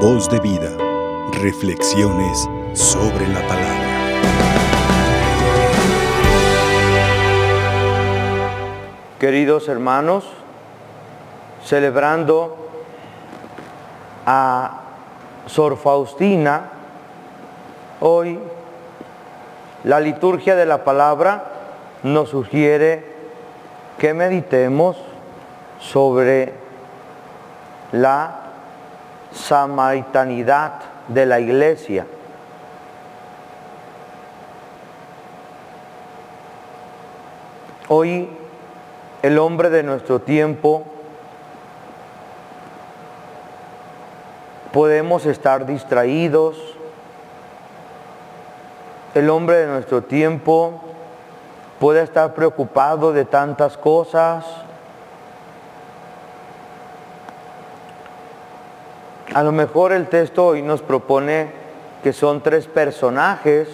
Voz de vida. Reflexiones sobre la palabra. Queridos hermanos, celebrando a Sor Faustina, hoy la liturgia de la palabra nos sugiere que meditemos sobre la samaritanidad de la iglesia. Hoy el hombre de nuestro tiempo podemos estar distraídos. El hombre de nuestro tiempo puede estar preocupado de tantas cosas. A lo mejor el texto hoy nos propone que son tres personajes.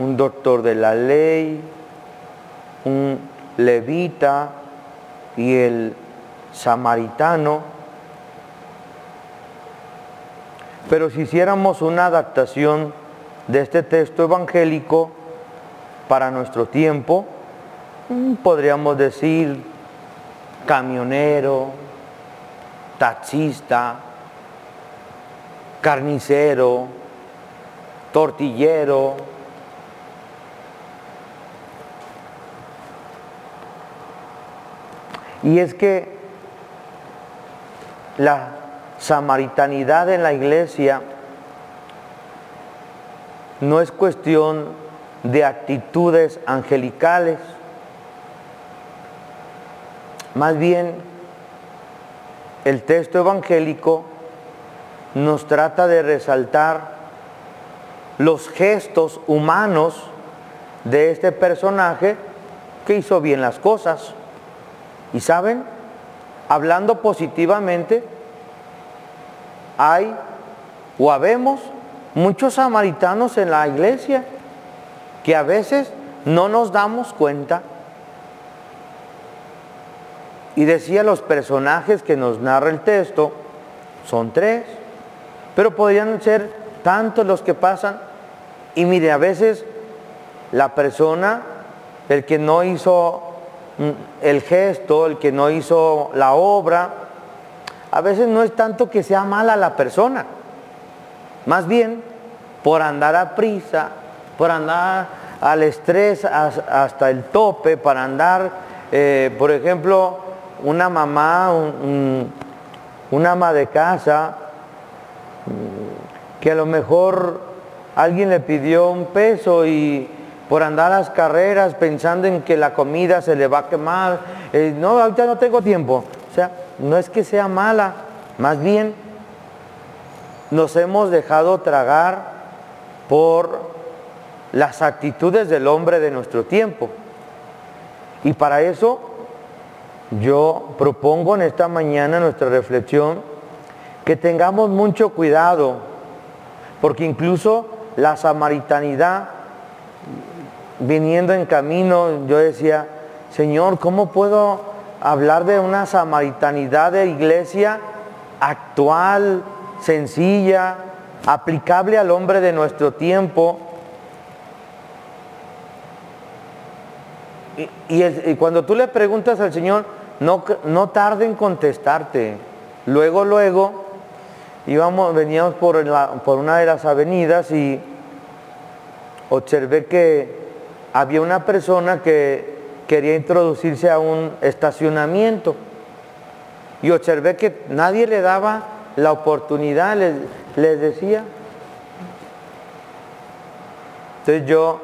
Un doctor de la ley, un levita y el samaritano. Pero si hiciéramos una adaptación de este texto evangélico para nuestro tiempo, podríamos decir camionero, taxista, carnicero, tortillero, y es que la samaritanidad en la iglesia no es cuestión de actitudes angelicales, más bien, el texto evangélico nos trata de resaltar los gestos humanos de este personaje que hizo bien las cosas. Y saben, hablando positivamente, hay o habemos muchos samaritanos en la iglesia que a veces no nos damos cuenta y decía los personajes que nos narra el texto, son tres, pero podrían ser tantos los que pasan. Y mire, a veces la persona, el que no hizo mm, el gesto, el que no hizo la obra, a veces no es tanto que sea mala la persona, más bien por andar a prisa, por andar al estrés hasta el tope, para andar, eh, por ejemplo, una mamá, una ama de casa, que a lo mejor alguien le pidió un peso y por andar a las carreras pensando en que la comida se le va a quemar, eh, no, ahorita no tengo tiempo. O sea, no es que sea mala, más bien nos hemos dejado tragar por las actitudes del hombre de nuestro tiempo. Y para eso yo propongo en esta mañana nuestra reflexión que tengamos mucho cuidado, porque incluso la samaritanidad, viniendo en camino, yo decía, Señor, ¿cómo puedo hablar de una samaritanidad de iglesia actual, sencilla, aplicable al hombre de nuestro tiempo? Y, cuando tú le preguntas al Señor, no, no tarde en contestarte. Luego, luego, íbamos, veníamos por, una de las avenidas y observé que había una persona que quería introducirse a un estacionamiento. Y observé que nadie le daba la oportunidad, les decía. Entonces yo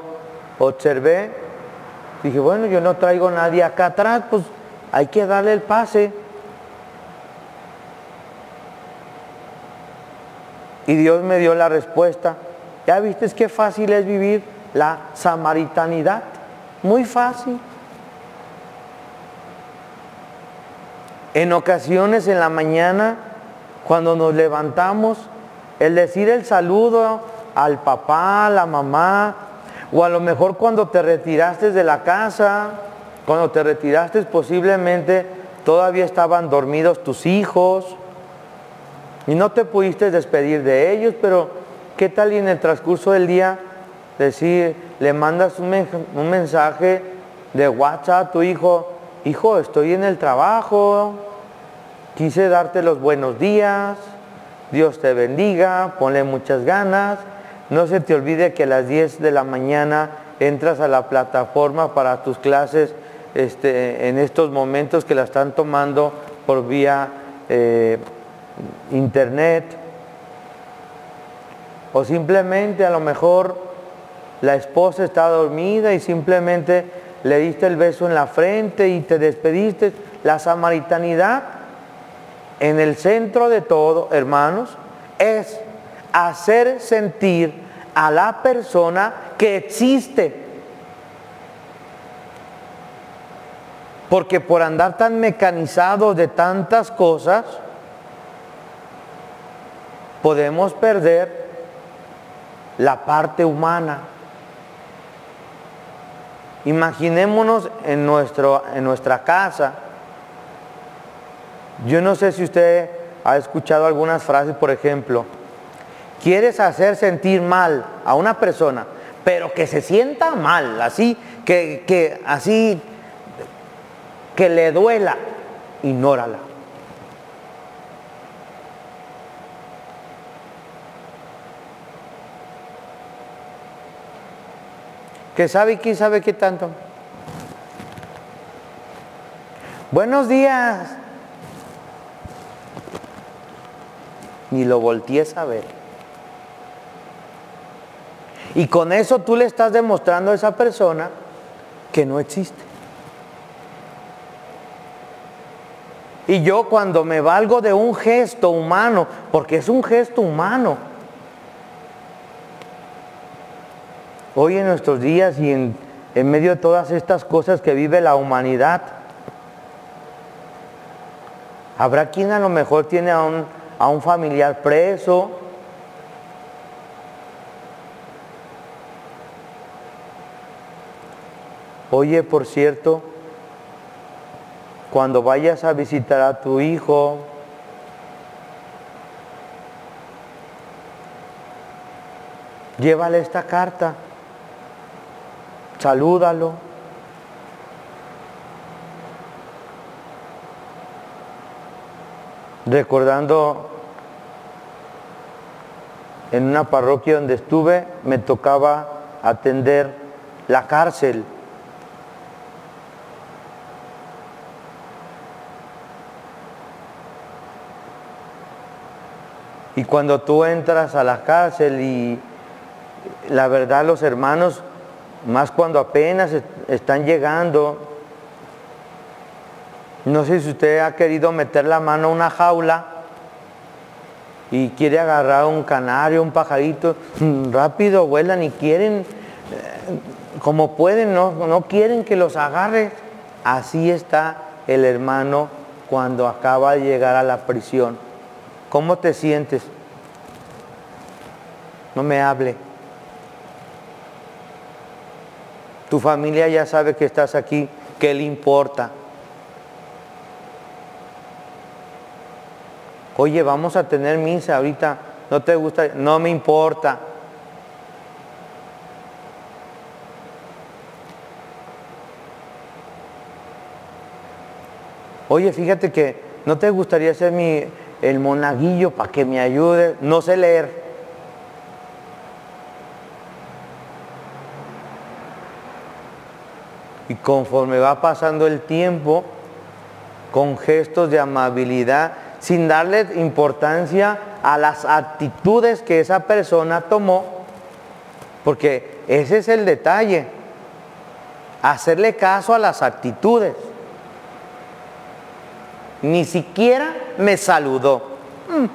observé Dije, bueno, yo no traigo a nadie acá atrás, pues hay que darle el pase. Y Dios me dio la respuesta. ¿Ya viste qué fácil es vivir la samaritanidad? Muy fácil. En ocasiones en la mañana, cuando nos levantamos, el decir el saludo al papá, a la mamá, o a lo mejor cuando te retiraste de la casa, cuando te retiraste posiblemente todavía estaban dormidos tus hijos y no te pudiste despedir de ellos, pero ¿qué tal y en el transcurso del día decir, le mandas un, un mensaje de WhatsApp a tu hijo, hijo, estoy en el trabajo, quise darte los buenos días, Dios te bendiga, ponle muchas ganas, no se te olvide que a las 10 de la mañana entras a la plataforma para tus clases este, en estos momentos que la están tomando por vía eh, internet. O simplemente a lo mejor la esposa está dormida y simplemente le diste el beso en la frente y te despediste. La samaritanidad en el centro de todo, hermanos, es hacer sentir a la persona que existe. Porque por andar tan mecanizado de tantas cosas, podemos perder la parte humana. Imaginémonos en, nuestro, en nuestra casa. Yo no sé si usted ha escuchado algunas frases, por ejemplo, quieres hacer sentir mal a una persona, pero que se sienta mal, así, que, que así, que le duela, ignórala. que sabe quién sabe qué tanto. Buenos días. Ni lo voltees a ver. Y con eso tú le estás demostrando a esa persona que no existe. Y yo cuando me valgo de un gesto humano, porque es un gesto humano, Hoy en nuestros días y en, medio de todas estas cosas que vive la humanidad, habrá quien a lo mejor tiene a un, a un familiar preso, Oye, por cierto, cuando vayas a visitar a tu hijo, llévale esta carta salúdalo. Recordando en una parroquia donde estuve, me tocaba atender la cárcel. Y cuando tú entras a la cárcel y la verdad los hermanos más cuando apenas están llegando. No sé si usted ha querido meter la mano a una jaula y quiere agarrar un canario, un pajarito, mm, rápido vuelan y quieren, eh, como pueden, no, no quieren que los agarre. Así está el hermano cuando acaba de llegar a la prisión. ¿Cómo te sientes? No me hable. Tu familia ya sabe que estás aquí, ¿qué le importa? Oye, vamos a tener misa ahorita, ¿no te gusta? No me importa. Oye, fíjate que no te gustaría ser mi, el monaguillo para que me ayude. No sé leer. Y conforme va pasando el tiempo, con gestos de amabilidad, sin darle importancia a las actitudes que esa persona tomó, porque ese es el detalle, hacerle caso a las actitudes. Ni siquiera me saludó. Mm.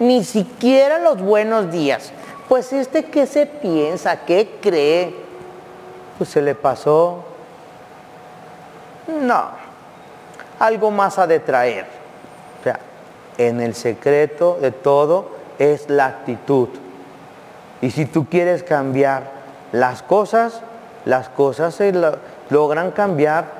Ni siquiera los buenos días. Pues este qué se piensa, qué cree, pues se le pasó. No, algo más a detraer. O sea, en el secreto de todo es la actitud. Y si tú quieres cambiar las cosas, las cosas se logran cambiar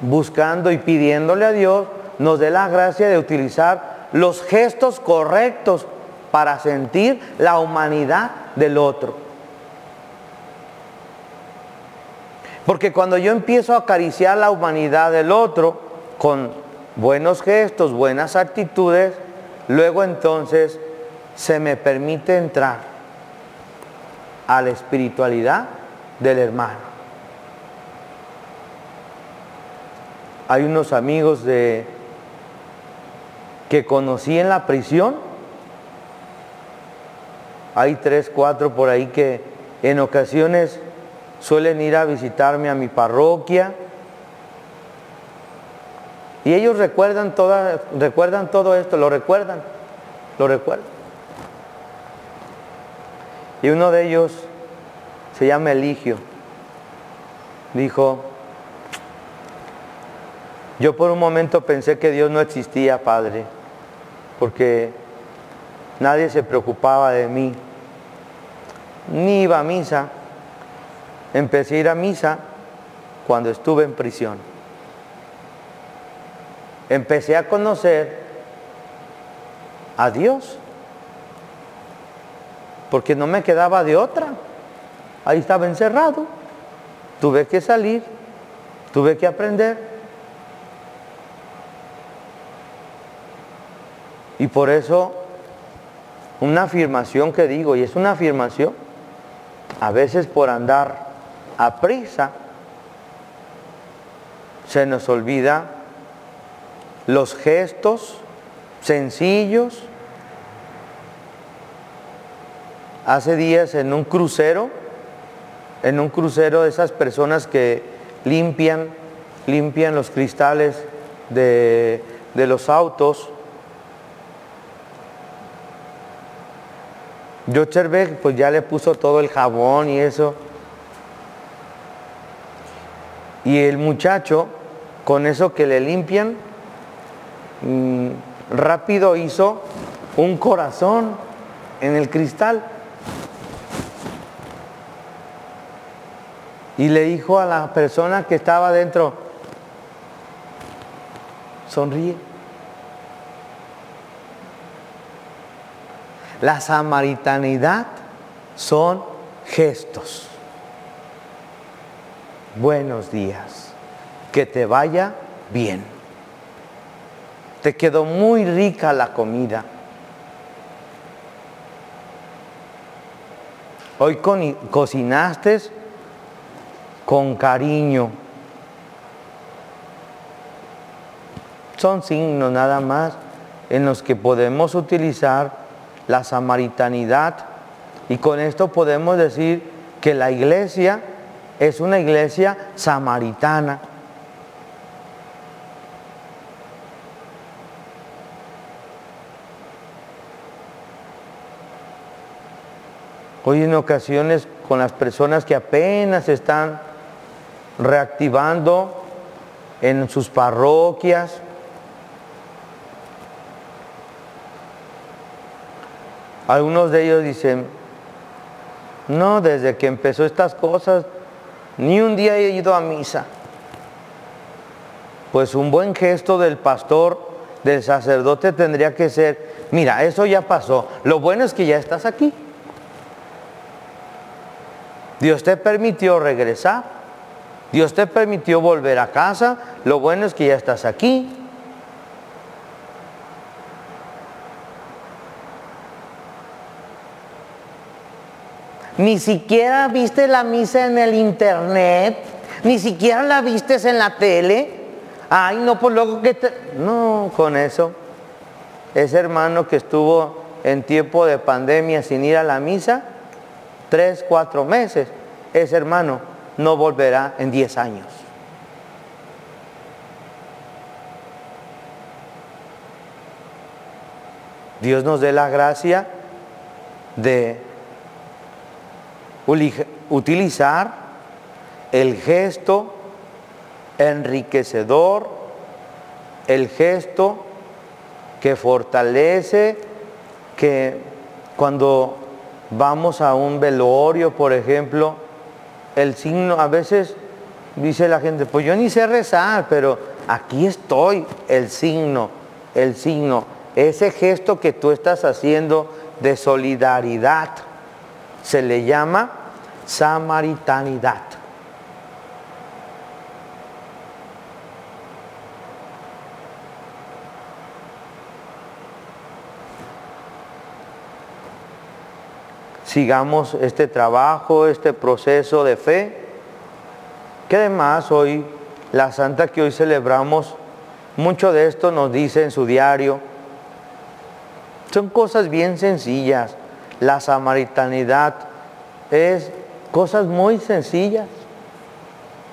buscando y pidiéndole a Dios, nos dé la gracia de utilizar los gestos correctos para sentir la humanidad del otro. Porque cuando yo empiezo a acariciar la humanidad del otro con buenos gestos, buenas actitudes, luego entonces se me permite entrar a la espiritualidad del hermano. Hay unos amigos de que conocí en la prisión. Hay tres, cuatro por ahí que en ocasiones suelen ir a visitarme a mi parroquia. Y ellos recuerdan, toda, recuerdan todo esto, lo recuerdan, lo recuerdan. Y uno de ellos se llama Eligio. Dijo, yo por un momento pensé que Dios no existía, Padre, porque nadie se preocupaba de mí, ni iba a misa. Empecé a ir a misa cuando estuve en prisión. Empecé a conocer a Dios, porque no me quedaba de otra. Ahí estaba encerrado. Tuve que salir, tuve que aprender. Y por eso una afirmación que digo, y es una afirmación, a veces por andar a prisa, se nos olvida los gestos sencillos. Hace días en un crucero, en un crucero de esas personas que limpian, limpian los cristales de, de los autos, Yo observé, pues ya le puso todo el jabón y eso. Y el muchacho, con eso que le limpian, mm, rápido hizo un corazón en el cristal. Y le dijo a la persona que estaba dentro, sonríe. La samaritanidad son gestos. Buenos días. Que te vaya bien. Te quedó muy rica la comida. Hoy cocinaste con cariño. Son signos nada más en los que podemos utilizar la samaritanidad. Y con esto podemos decir que la iglesia es una iglesia samaritana. Hoy en ocasiones con las personas que apenas están reactivando en sus parroquias, Algunos de ellos dicen, no, desde que empezó estas cosas, ni un día he ido a misa. Pues un buen gesto del pastor, del sacerdote tendría que ser, mira, eso ya pasó, lo bueno es que ya estás aquí. Dios te permitió regresar, Dios te permitió volver a casa, lo bueno es que ya estás aquí. Ni siquiera viste la misa en el internet, ni siquiera la vistes en la tele. Ay, no, pues luego que te... No, con eso. Ese hermano que estuvo en tiempo de pandemia sin ir a la misa, tres, cuatro meses, ese hermano no volverá en diez años. Dios nos dé la gracia de utilizar el gesto enriquecedor, el gesto que fortalece, que cuando vamos a un velorio, por ejemplo, el signo, a veces dice la gente, pues yo ni sé rezar, pero aquí estoy, el signo, el signo, ese gesto que tú estás haciendo de solidaridad, se le llama samaritanidad. sigamos este trabajo, este proceso de fe, que además hoy, la santa que hoy celebramos, mucho de esto nos dice en su diario. Son cosas bien sencillas. La samaritanidad es cosas muy sencillas.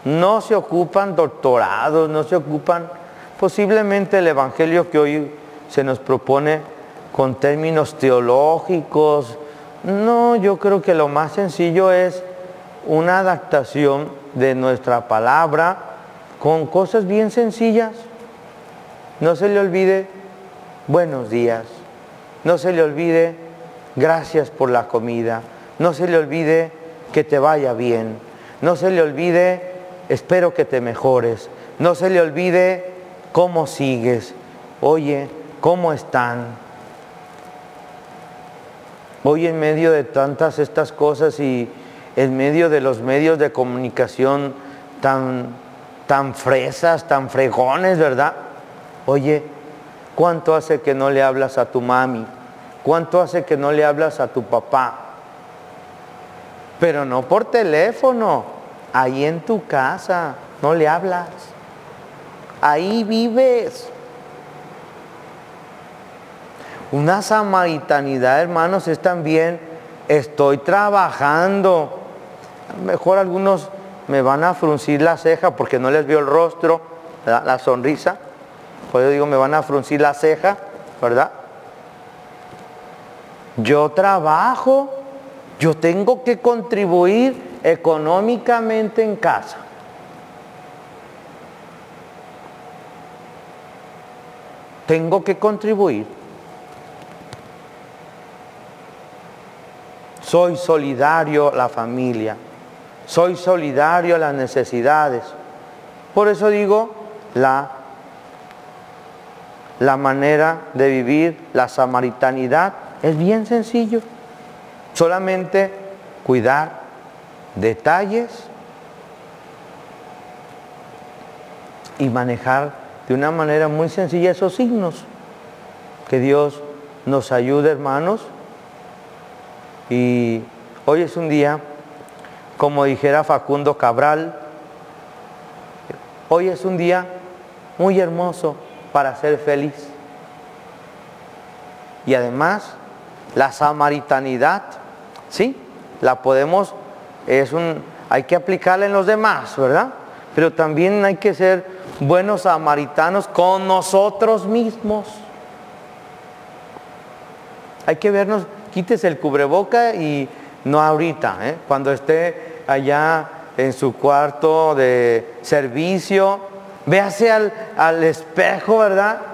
No se ocupan doctorados, no se ocupan posiblemente el Evangelio que hoy se nos propone con términos teológicos, no, yo creo que lo más sencillo es una adaptación de nuestra palabra con cosas bien sencillas. No se le olvide buenos días. No se le olvide gracias por la comida. No se le olvide que te vaya bien. No se le olvide espero que te mejores. No se le olvide cómo sigues. Oye, ¿cómo están? Hoy en medio de tantas estas cosas y en medio de los medios de comunicación tan, tan fresas, tan fregones, ¿verdad? Oye, ¿cuánto hace que no le hablas a tu mami? ¿Cuánto hace que no le hablas a tu papá? Pero no por teléfono, ahí en tu casa, no le hablas. Ahí vives. Una samaritanidad, hermanos, es también, estoy trabajando. Mejor algunos me van a fruncir la ceja porque no les veo el rostro, la sonrisa. Por eso digo, me van a fruncir la ceja, ¿verdad? Yo trabajo, yo tengo que contribuir económicamente en casa. Tengo que contribuir. Soy solidario a la familia. Soy solidario a las necesidades. Por eso digo, la, la manera de vivir la samaritanidad es bien sencillo. Solamente cuidar detalles y manejar de una manera muy sencilla esos signos. Que Dios nos ayude, hermanos, y hoy es un día, como dijera Facundo Cabral, hoy es un día muy hermoso para ser feliz. Y además, la samaritanidad, ¿sí? La podemos, es un, hay que aplicarla en los demás, ¿verdad? Pero también hay que ser buenos samaritanos con nosotros mismos. Hay que vernos quítese el cubreboca y no ahorita, ¿eh? cuando esté allá en su cuarto de servicio, véase al, al espejo, ¿verdad?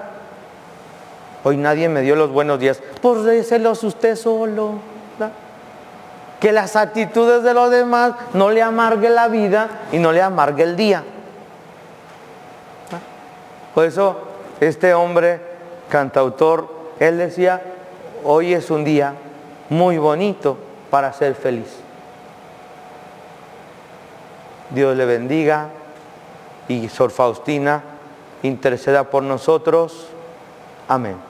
Hoy nadie me dio los buenos días. Pues déselos usted solo. Que las actitudes de los demás no le amargue la vida y no le amargue el día. Por eso este hombre, cantautor, él decía, hoy es un día muy bonito para ser feliz. Dios le bendiga y Sor Faustina interceda por nosotros. Amén.